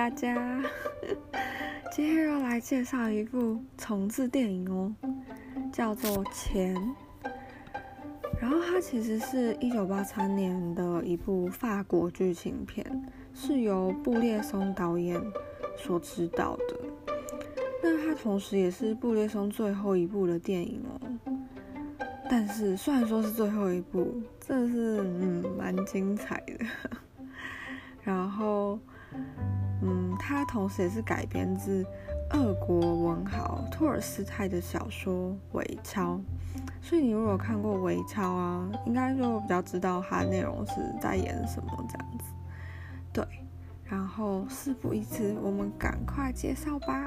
大家，今天要来介绍一部重制电影哦，叫做《钱》。然后它其实是一九八三年的一部法国剧情片，是由布列松导演所执导的。那它同时也是布列松最后一部的电影哦。但是虽然说是最后一部，真的是嗯蛮精彩的。然后。嗯，它同时也是改编自俄国文豪托尔斯泰的小说《伪钞》，所以你如果看过《伪钞》啊，应该就比较知道它内容是在演什么这样子。对，然后事不宜迟，我们赶快介绍吧。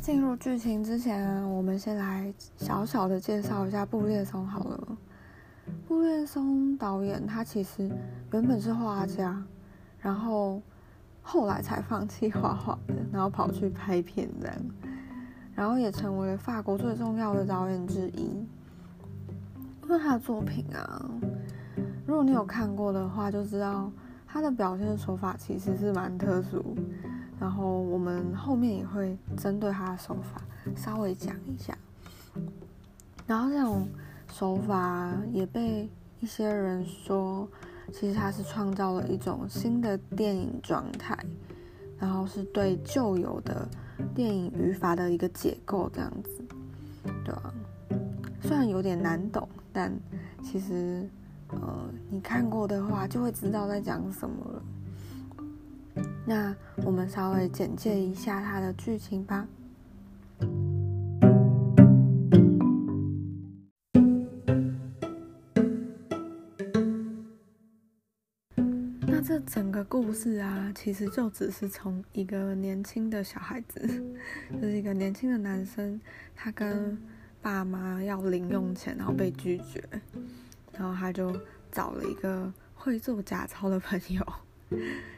进入剧情之前，我们先来小小的介绍一下布列松好了。布列松导演他其实原本是画家，然后后来才放弃画画的，然后跑去拍片这样，然后也成为法国最重要的导演之一。因为他的作品啊，如果你有看过的话，就知道他的表现手法其实是蛮特殊。然后我们后面也会针对他的手法稍微讲一下。然后这种手法也被一些人说，其实他是创造了一种新的电影状态，然后是对旧有的电影语法的一个解构，这样子，对吧？虽然有点难懂，但其实呃，你看过的话就会知道在讲什么了。那我们稍微简介一下它的剧情吧。那这整个故事啊，其实就只是从一个年轻的小孩子，就是一个年轻的男生，他跟爸妈要零用钱，然后被拒绝，然后他就找了一个会做假钞的朋友。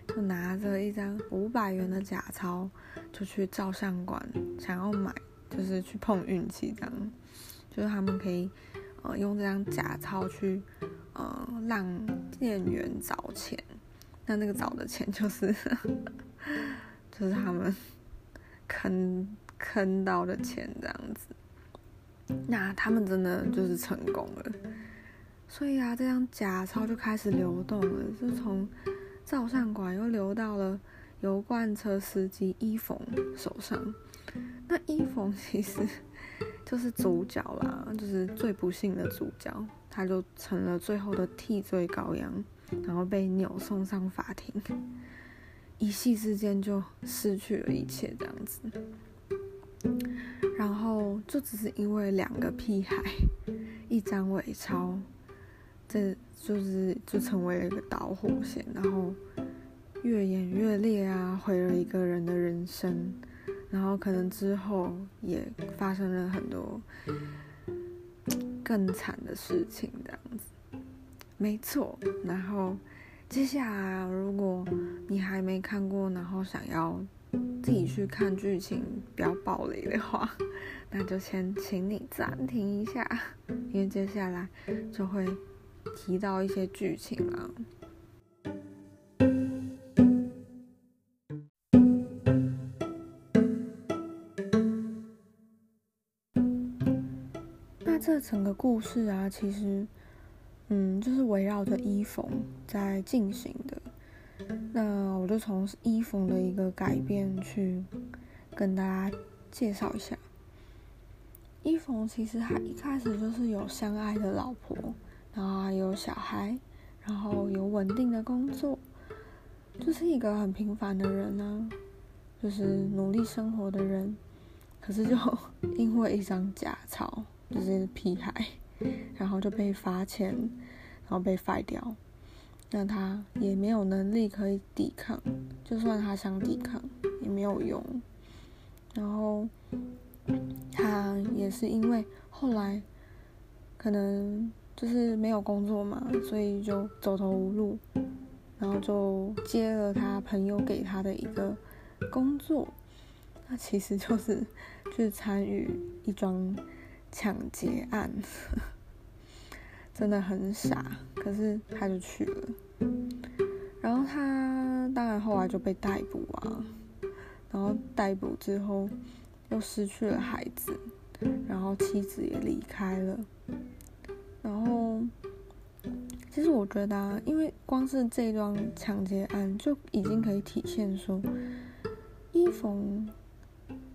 就拿着一张五百元的假钞，就去照相馆想要买，就是去碰运气这样。就是他们可以呃用这张假钞去呃让店员找钱，那那个找的钱就是 就是他们坑坑到的钱这样子。那他们真的就是成功了，所以啊，这张假钞就开始流动了，就从。照相馆又流到了油罐车司机伊冯手上，那伊冯其实就是主角啦，就是最不幸的主角，他就成了最后的替罪羔羊，然后被扭送上法庭，一夕之间就失去了一切这样子，然后就只是因为两个屁孩，一张伪钞。这就是就成为了一个导火线，然后越演越烈啊，毁了一个人的人生，然后可能之后也发生了很多更惨的事情，这样子，没错。然后接下来，如果你还没看过，然后想要自己去看剧情不要暴雷的话，那就先请你暂停一下，因为接下来就会。提到一些剧情啊，那这整个故事啊，其实，嗯，就是围绕着伊冯在进行的。那我就从伊冯的一个改变去跟大家介绍一下。伊冯其实他一开始就是有相爱的老婆。然后有小孩，然后有稳定的工作，就是一个很平凡的人呢，就是努力生活的人。可是就 因为一张假钞，就是屁孩，然后就被罚钱，然后被废掉。那他也没有能力可以抵抗，就算他想抵抗也没有用。然后他也是因为后来可能。就是没有工作嘛，所以就走投无路，然后就接了他朋友给他的一个工作。那其实就是 去参与一桩抢劫案，真的很傻。可是他就去了，然后他当然后来就被逮捕啊，然后逮捕之后又失去了孩子，然后妻子也离开了，然后。其实我觉得啊，因为光是这桩抢劫案就已经可以体现说，伊冯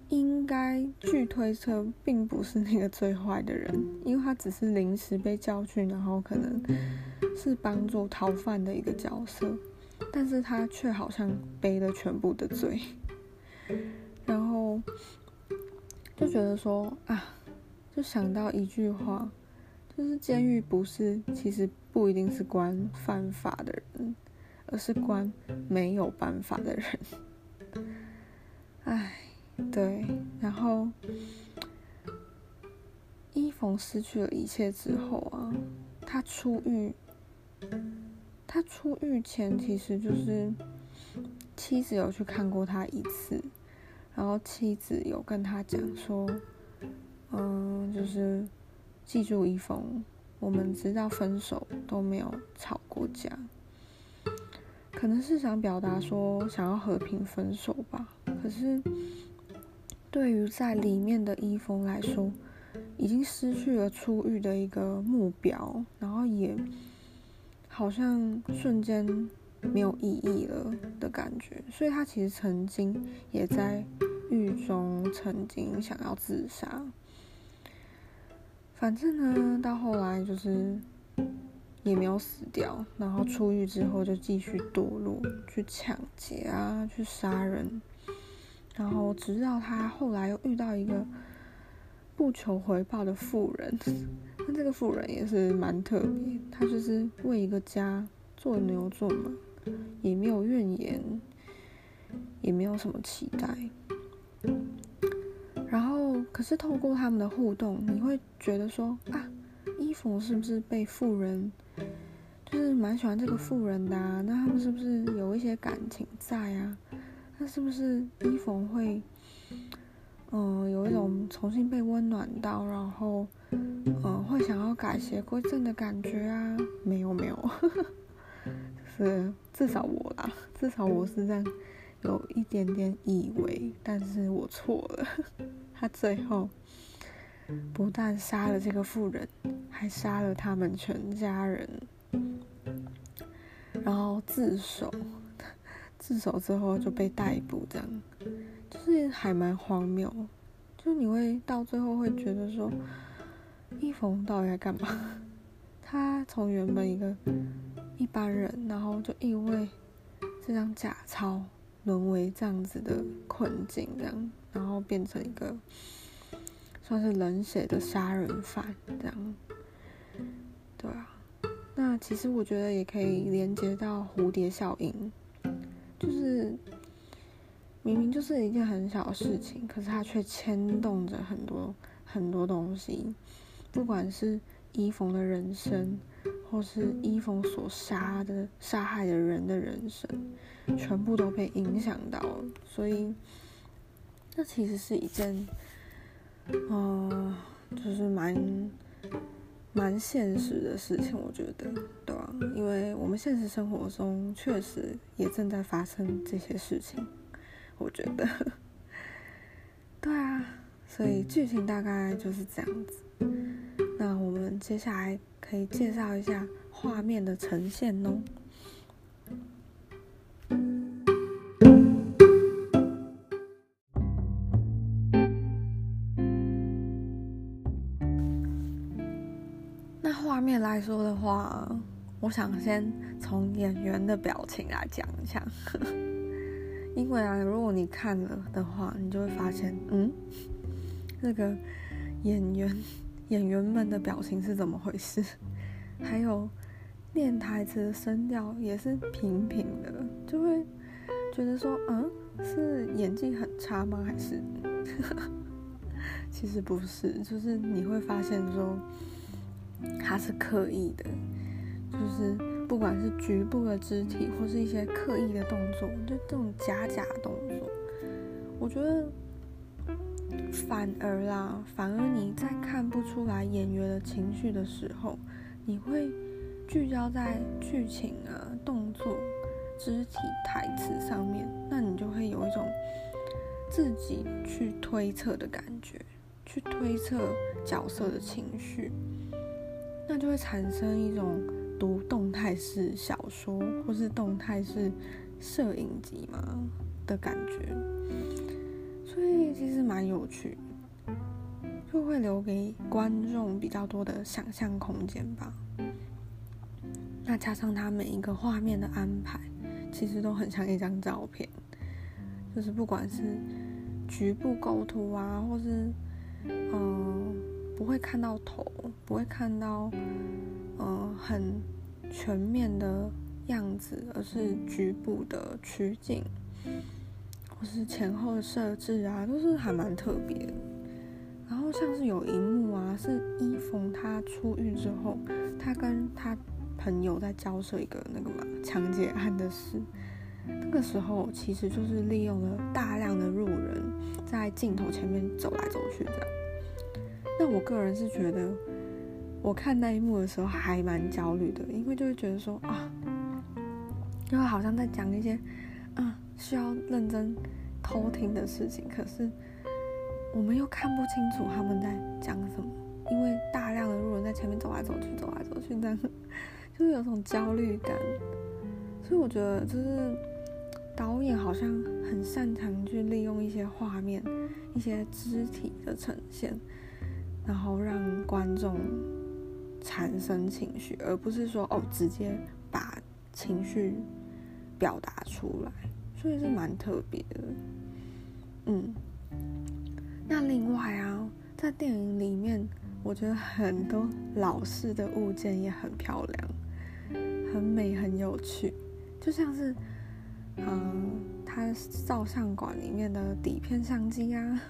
应该据推测并不是那个最坏的人，因为他只是临时被叫去，然后可能是帮助逃犯的一个角色，但是他却好像背了全部的罪，然后就觉得说啊，就想到一句话。就是监狱不是，其实不一定是关犯法的人，而是关没有办法的人。唉，对。然后伊冯失去了一切之后啊，他出狱，他出狱前其实就是妻子有去看过他一次，然后妻子有跟他讲说，嗯，就是。记住，一封，我们直到分手都没有吵过架，可能是想表达说想要和平分手吧。可是，对于在里面的一封来说，已经失去了出狱的一个目标，然后也好像瞬间没有意义了的感觉。所以他其实曾经也在狱中曾经想要自杀。反正呢，到后来就是也没有死掉，然后出狱之后就继续堕落，去抢劫啊，去杀人，然后直到他后来又遇到一个不求回报的富人，那这个富人也是蛮特别，他就是为一个家做牛做马，也没有怨言，也没有什么期待。可是透过他们的互动，你会觉得说啊，伊芙是不是被富人，就是蛮喜欢这个富人的啊？那他们是不是有一些感情在啊？那是不是伊芙会，嗯，有一种重新被温暖到，然后，嗯，会想要改邪归正的感觉啊？没有，没有，是至少我啦，至少我是这样。有一点点以为，但是我错了。他最后不但杀了这个妇人，还杀了他们全家人，然后自首。自首之后就被逮捕，这样就是还蛮荒谬。就你会到最后会觉得说，一峰到底在干嘛？他从原本一个一般人，然后就因为这张假钞。沦为这样子的困境，这样，然后变成一个算是冷血的杀人犯，这样，对啊。那其实我觉得也可以连接到蝴蝶效应，就是明明就是一件很小的事情，可是它却牵动着很多很多东西，不管是伊冯的人生。或是伊冯所杀的、杀害的人的人生，全部都被影响到了。所以，这其实是一件，嗯，就是蛮蛮现实的事情，我觉得，对啊？因为我们现实生活中确实也正在发生这些事情，我觉得，对啊。所以剧情大概就是这样子。接下来。可以介绍一下画面的呈现哦。那画面来说的话，我想先从演员的表情来讲一下，因为啊，如果你看了的话，你就会发现，嗯，那个演员。演员们的表情是怎么回事？还有念台词的声调也是平平的，就会觉得说，嗯，是演技很差吗？还是？其实不是，就是你会发现说，他是刻意的，就是不管是局部的肢体或是一些刻意的动作，就这种假假动作，我觉得反而啦，反而你在看不出来演员的情绪的时候，你会聚焦在剧情啊、动作、肢体、台词上面，那你就会有一种自己去推测的感觉，去推测角色的情绪，那就会产生一种读动态式小说或是动态式摄影集嘛的感觉。所以其实蛮有趣，就会留给观众比较多的想象空间吧。那加上它每一个画面的安排，其实都很像一张照片，就是不管是局部构图啊，或是嗯不会看到头，不会看到嗯很全面的样子，而是局部的取景。或是前后的设置啊，都是还蛮特别。然后像是有一幕啊，是伊冯他出狱之后，他跟他朋友在交涉一个那个嘛抢劫案的事。那个时候其实就是利用了大量的路人在镜头前面走来走去这样。那我个人是觉得，我看那一幕的时候还蛮焦虑的，因为就会觉得说啊，因为好像在讲一些。需要认真偷听的事情，可是我们又看不清楚他们在讲什么，因为大量的路人在前面走来走去，走来走去，这样就是有种焦虑感。所以我觉得，就是导演好像很擅长去利用一些画面、一些肢体的呈现，然后让观众产生情绪，而不是说哦，直接把情绪表达出来。所以是蛮特别的，嗯。那另外啊，在电影里面，我觉得很多老式的物件也很漂亮，很美，很有趣。就像是，嗯，它照相馆里面的底片相机啊，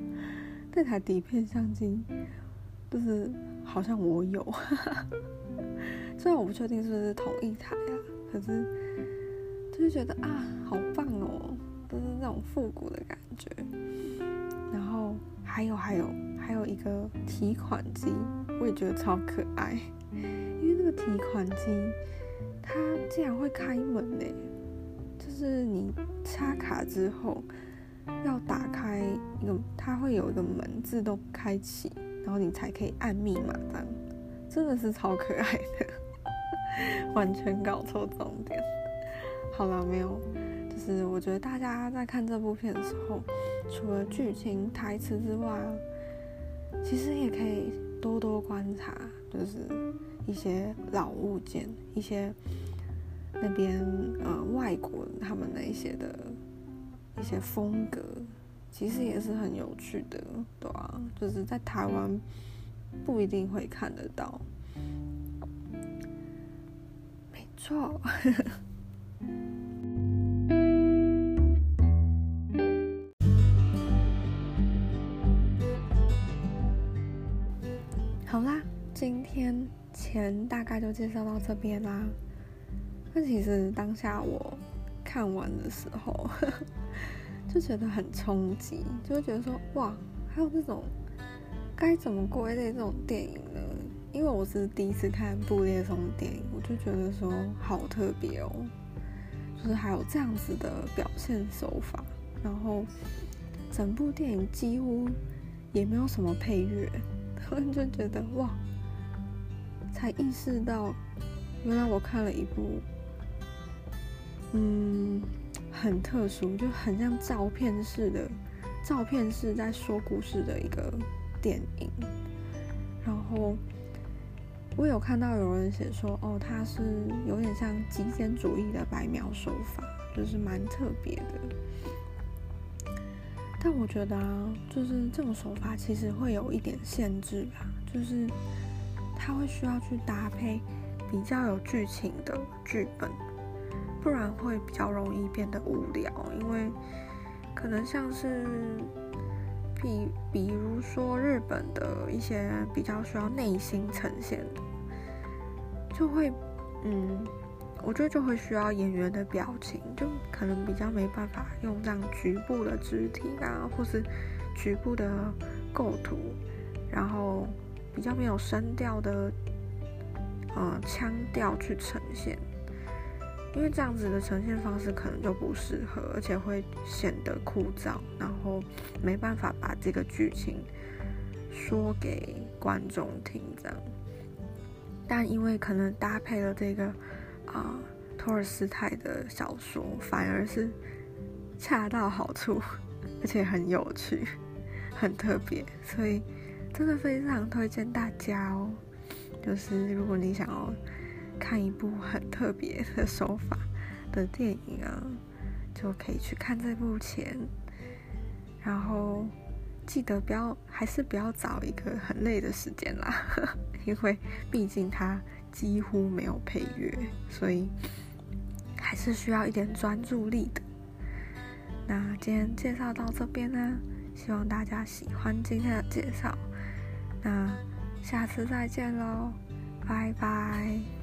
那台底片相机就是好像我有，虽然我不确定是不是同一台啊，可是。就觉得啊，好棒哦，都是那种复古的感觉。然后还有还有还有一个提款机，我也觉得超可爱，因为那个提款机它竟然会开门呢，就是你插卡之后要打开一个，它会有一个门自动开启，然后你才可以按密码这样，真的是超可爱的，完全搞错重点。好了，没有，就是我觉得大家在看这部片的时候，除了剧情、台词之外，其实也可以多多观察，就是一些老物件，一些那边呃外国他们那些的一些风格，其实也是很有趣的，对啊，就是在台湾不一定会看得到，没错。好啦，今天前大概就介绍到这边啦。那其实当下我看完的时候，就觉得很冲击，就会觉得说哇，还有这种该怎么归类这种电影呢？因为我是第一次看布列松电影，我就觉得说好特别哦。就是还有这样子的表现手法，然后整部电影几乎也没有什么配乐，突 然就觉得哇，才意识到原来我看了一部嗯很特殊，就很像照片式的照片式在说故事的一个电影，然后。我有看到有人写说，哦，它是有点像极简主义的白描手法，就是蛮特别的。但我觉得啊，就是这种手法其实会有一点限制吧，就是它会需要去搭配比较有剧情的剧本，不然会比较容易变得无聊。因为可能像是比比如说日本的一些比较需要内心呈现的。就会，嗯，我觉得就会需要演员的表情，就可能比较没办法用这样局部的肢体啊，或是局部的构图，然后比较没有声调的，呃，腔调去呈现，因为这样子的呈现方式可能就不适合，而且会显得枯燥，然后没办法把这个剧情说给观众听，这样。但因为可能搭配了这个啊托尔斯泰的小说，反而是恰到好处。而且很有趣，很特别，所以真的非常推荐大家哦。就是如果你想要看一部很特别的手法的电影啊，就可以去看这部《钱》，然后记得不要，还是不要找一个很累的时间啦，因为毕竟它几乎没有配乐，所以还是需要一点专注力的。那今天介绍到这边呢，希望大家喜欢今天的介绍。那下次再见喽，拜拜。